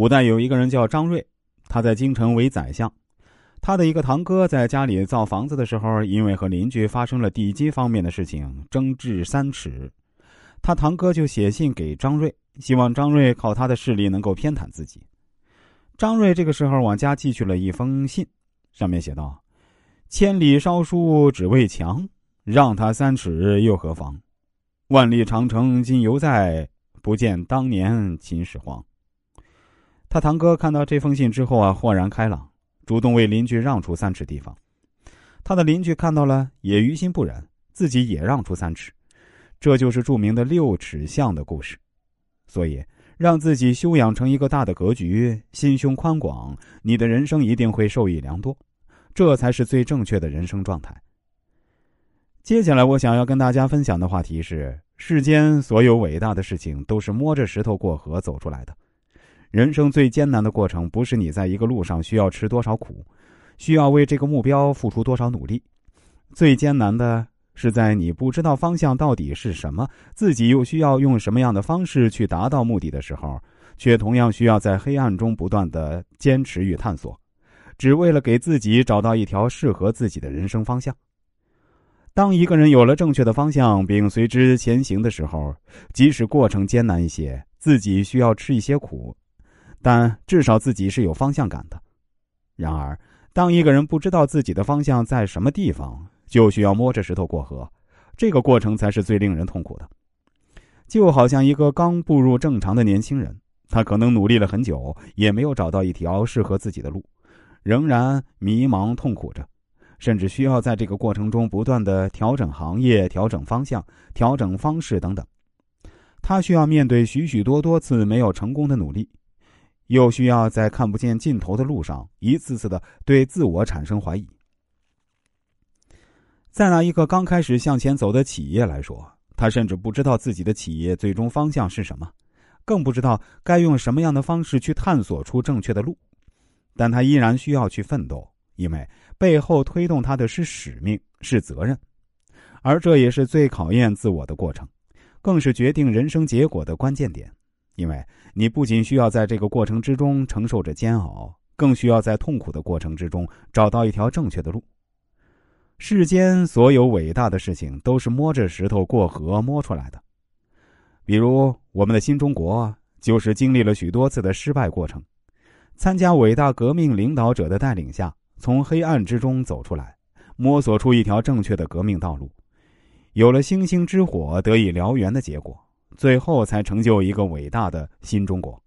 古代有一个人叫张瑞，他在京城为宰相。他的一个堂哥在家里造房子的时候，因为和邻居发生了地基方面的事情，争执三尺。他堂哥就写信给张瑞，希望张瑞靠他的势力能够偏袒自己。张瑞这个时候往家寄去了一封信，上面写道：“千里烧书只为墙，让他三尺又何妨？万里长城今犹在，不见当年秦始皇。”他堂哥看到这封信之后啊，豁然开朗。主动为邻居让出三尺地方，他的邻居看到了也于心不忍，自己也让出三尺，这就是著名的六尺巷的故事。所以，让自己修养成一个大的格局，心胸宽广，你的人生一定会受益良多，这才是最正确的人生状态。接下来，我想要跟大家分享的话题是：世间所有伟大的事情，都是摸着石头过河走出来的。人生最艰难的过程，不是你在一个路上需要吃多少苦，需要为这个目标付出多少努力，最艰难的是在你不知道方向到底是什么，自己又需要用什么样的方式去达到目的的时候，却同样需要在黑暗中不断的坚持与探索，只为了给自己找到一条适合自己的人生方向。当一个人有了正确的方向，并随之前行的时候，即使过程艰难一些，自己需要吃一些苦。但至少自己是有方向感的。然而，当一个人不知道自己的方向在什么地方，就需要摸着石头过河，这个过程才是最令人痛苦的。就好像一个刚步入正常的年轻人，他可能努力了很久，也没有找到一条适合自己的路，仍然迷茫痛苦着，甚至需要在这个过程中不断的调整行业、调整方向、调整方式等等。他需要面对许许多多次没有成功的努力。又需要在看不见尽头的路上，一次次的对自我产生怀疑。再拿一个刚开始向前走的企业来说，他甚至不知道自己的企业最终方向是什么，更不知道该用什么样的方式去探索出正确的路，但他依然需要去奋斗，因为背后推动他的是使命，是责任，而这也是最考验自我的过程，更是决定人生结果的关键点。因为你不仅需要在这个过程之中承受着煎熬，更需要在痛苦的过程之中找到一条正确的路。世间所有伟大的事情都是摸着石头过河摸出来的，比如我们的新中国就是经历了许多次的失败过程，参加伟大革命领导者的带领下，从黑暗之中走出来，摸索出一条正确的革命道路，有了星星之火得以燎原的结果。最后才成就一个伟大的新中国。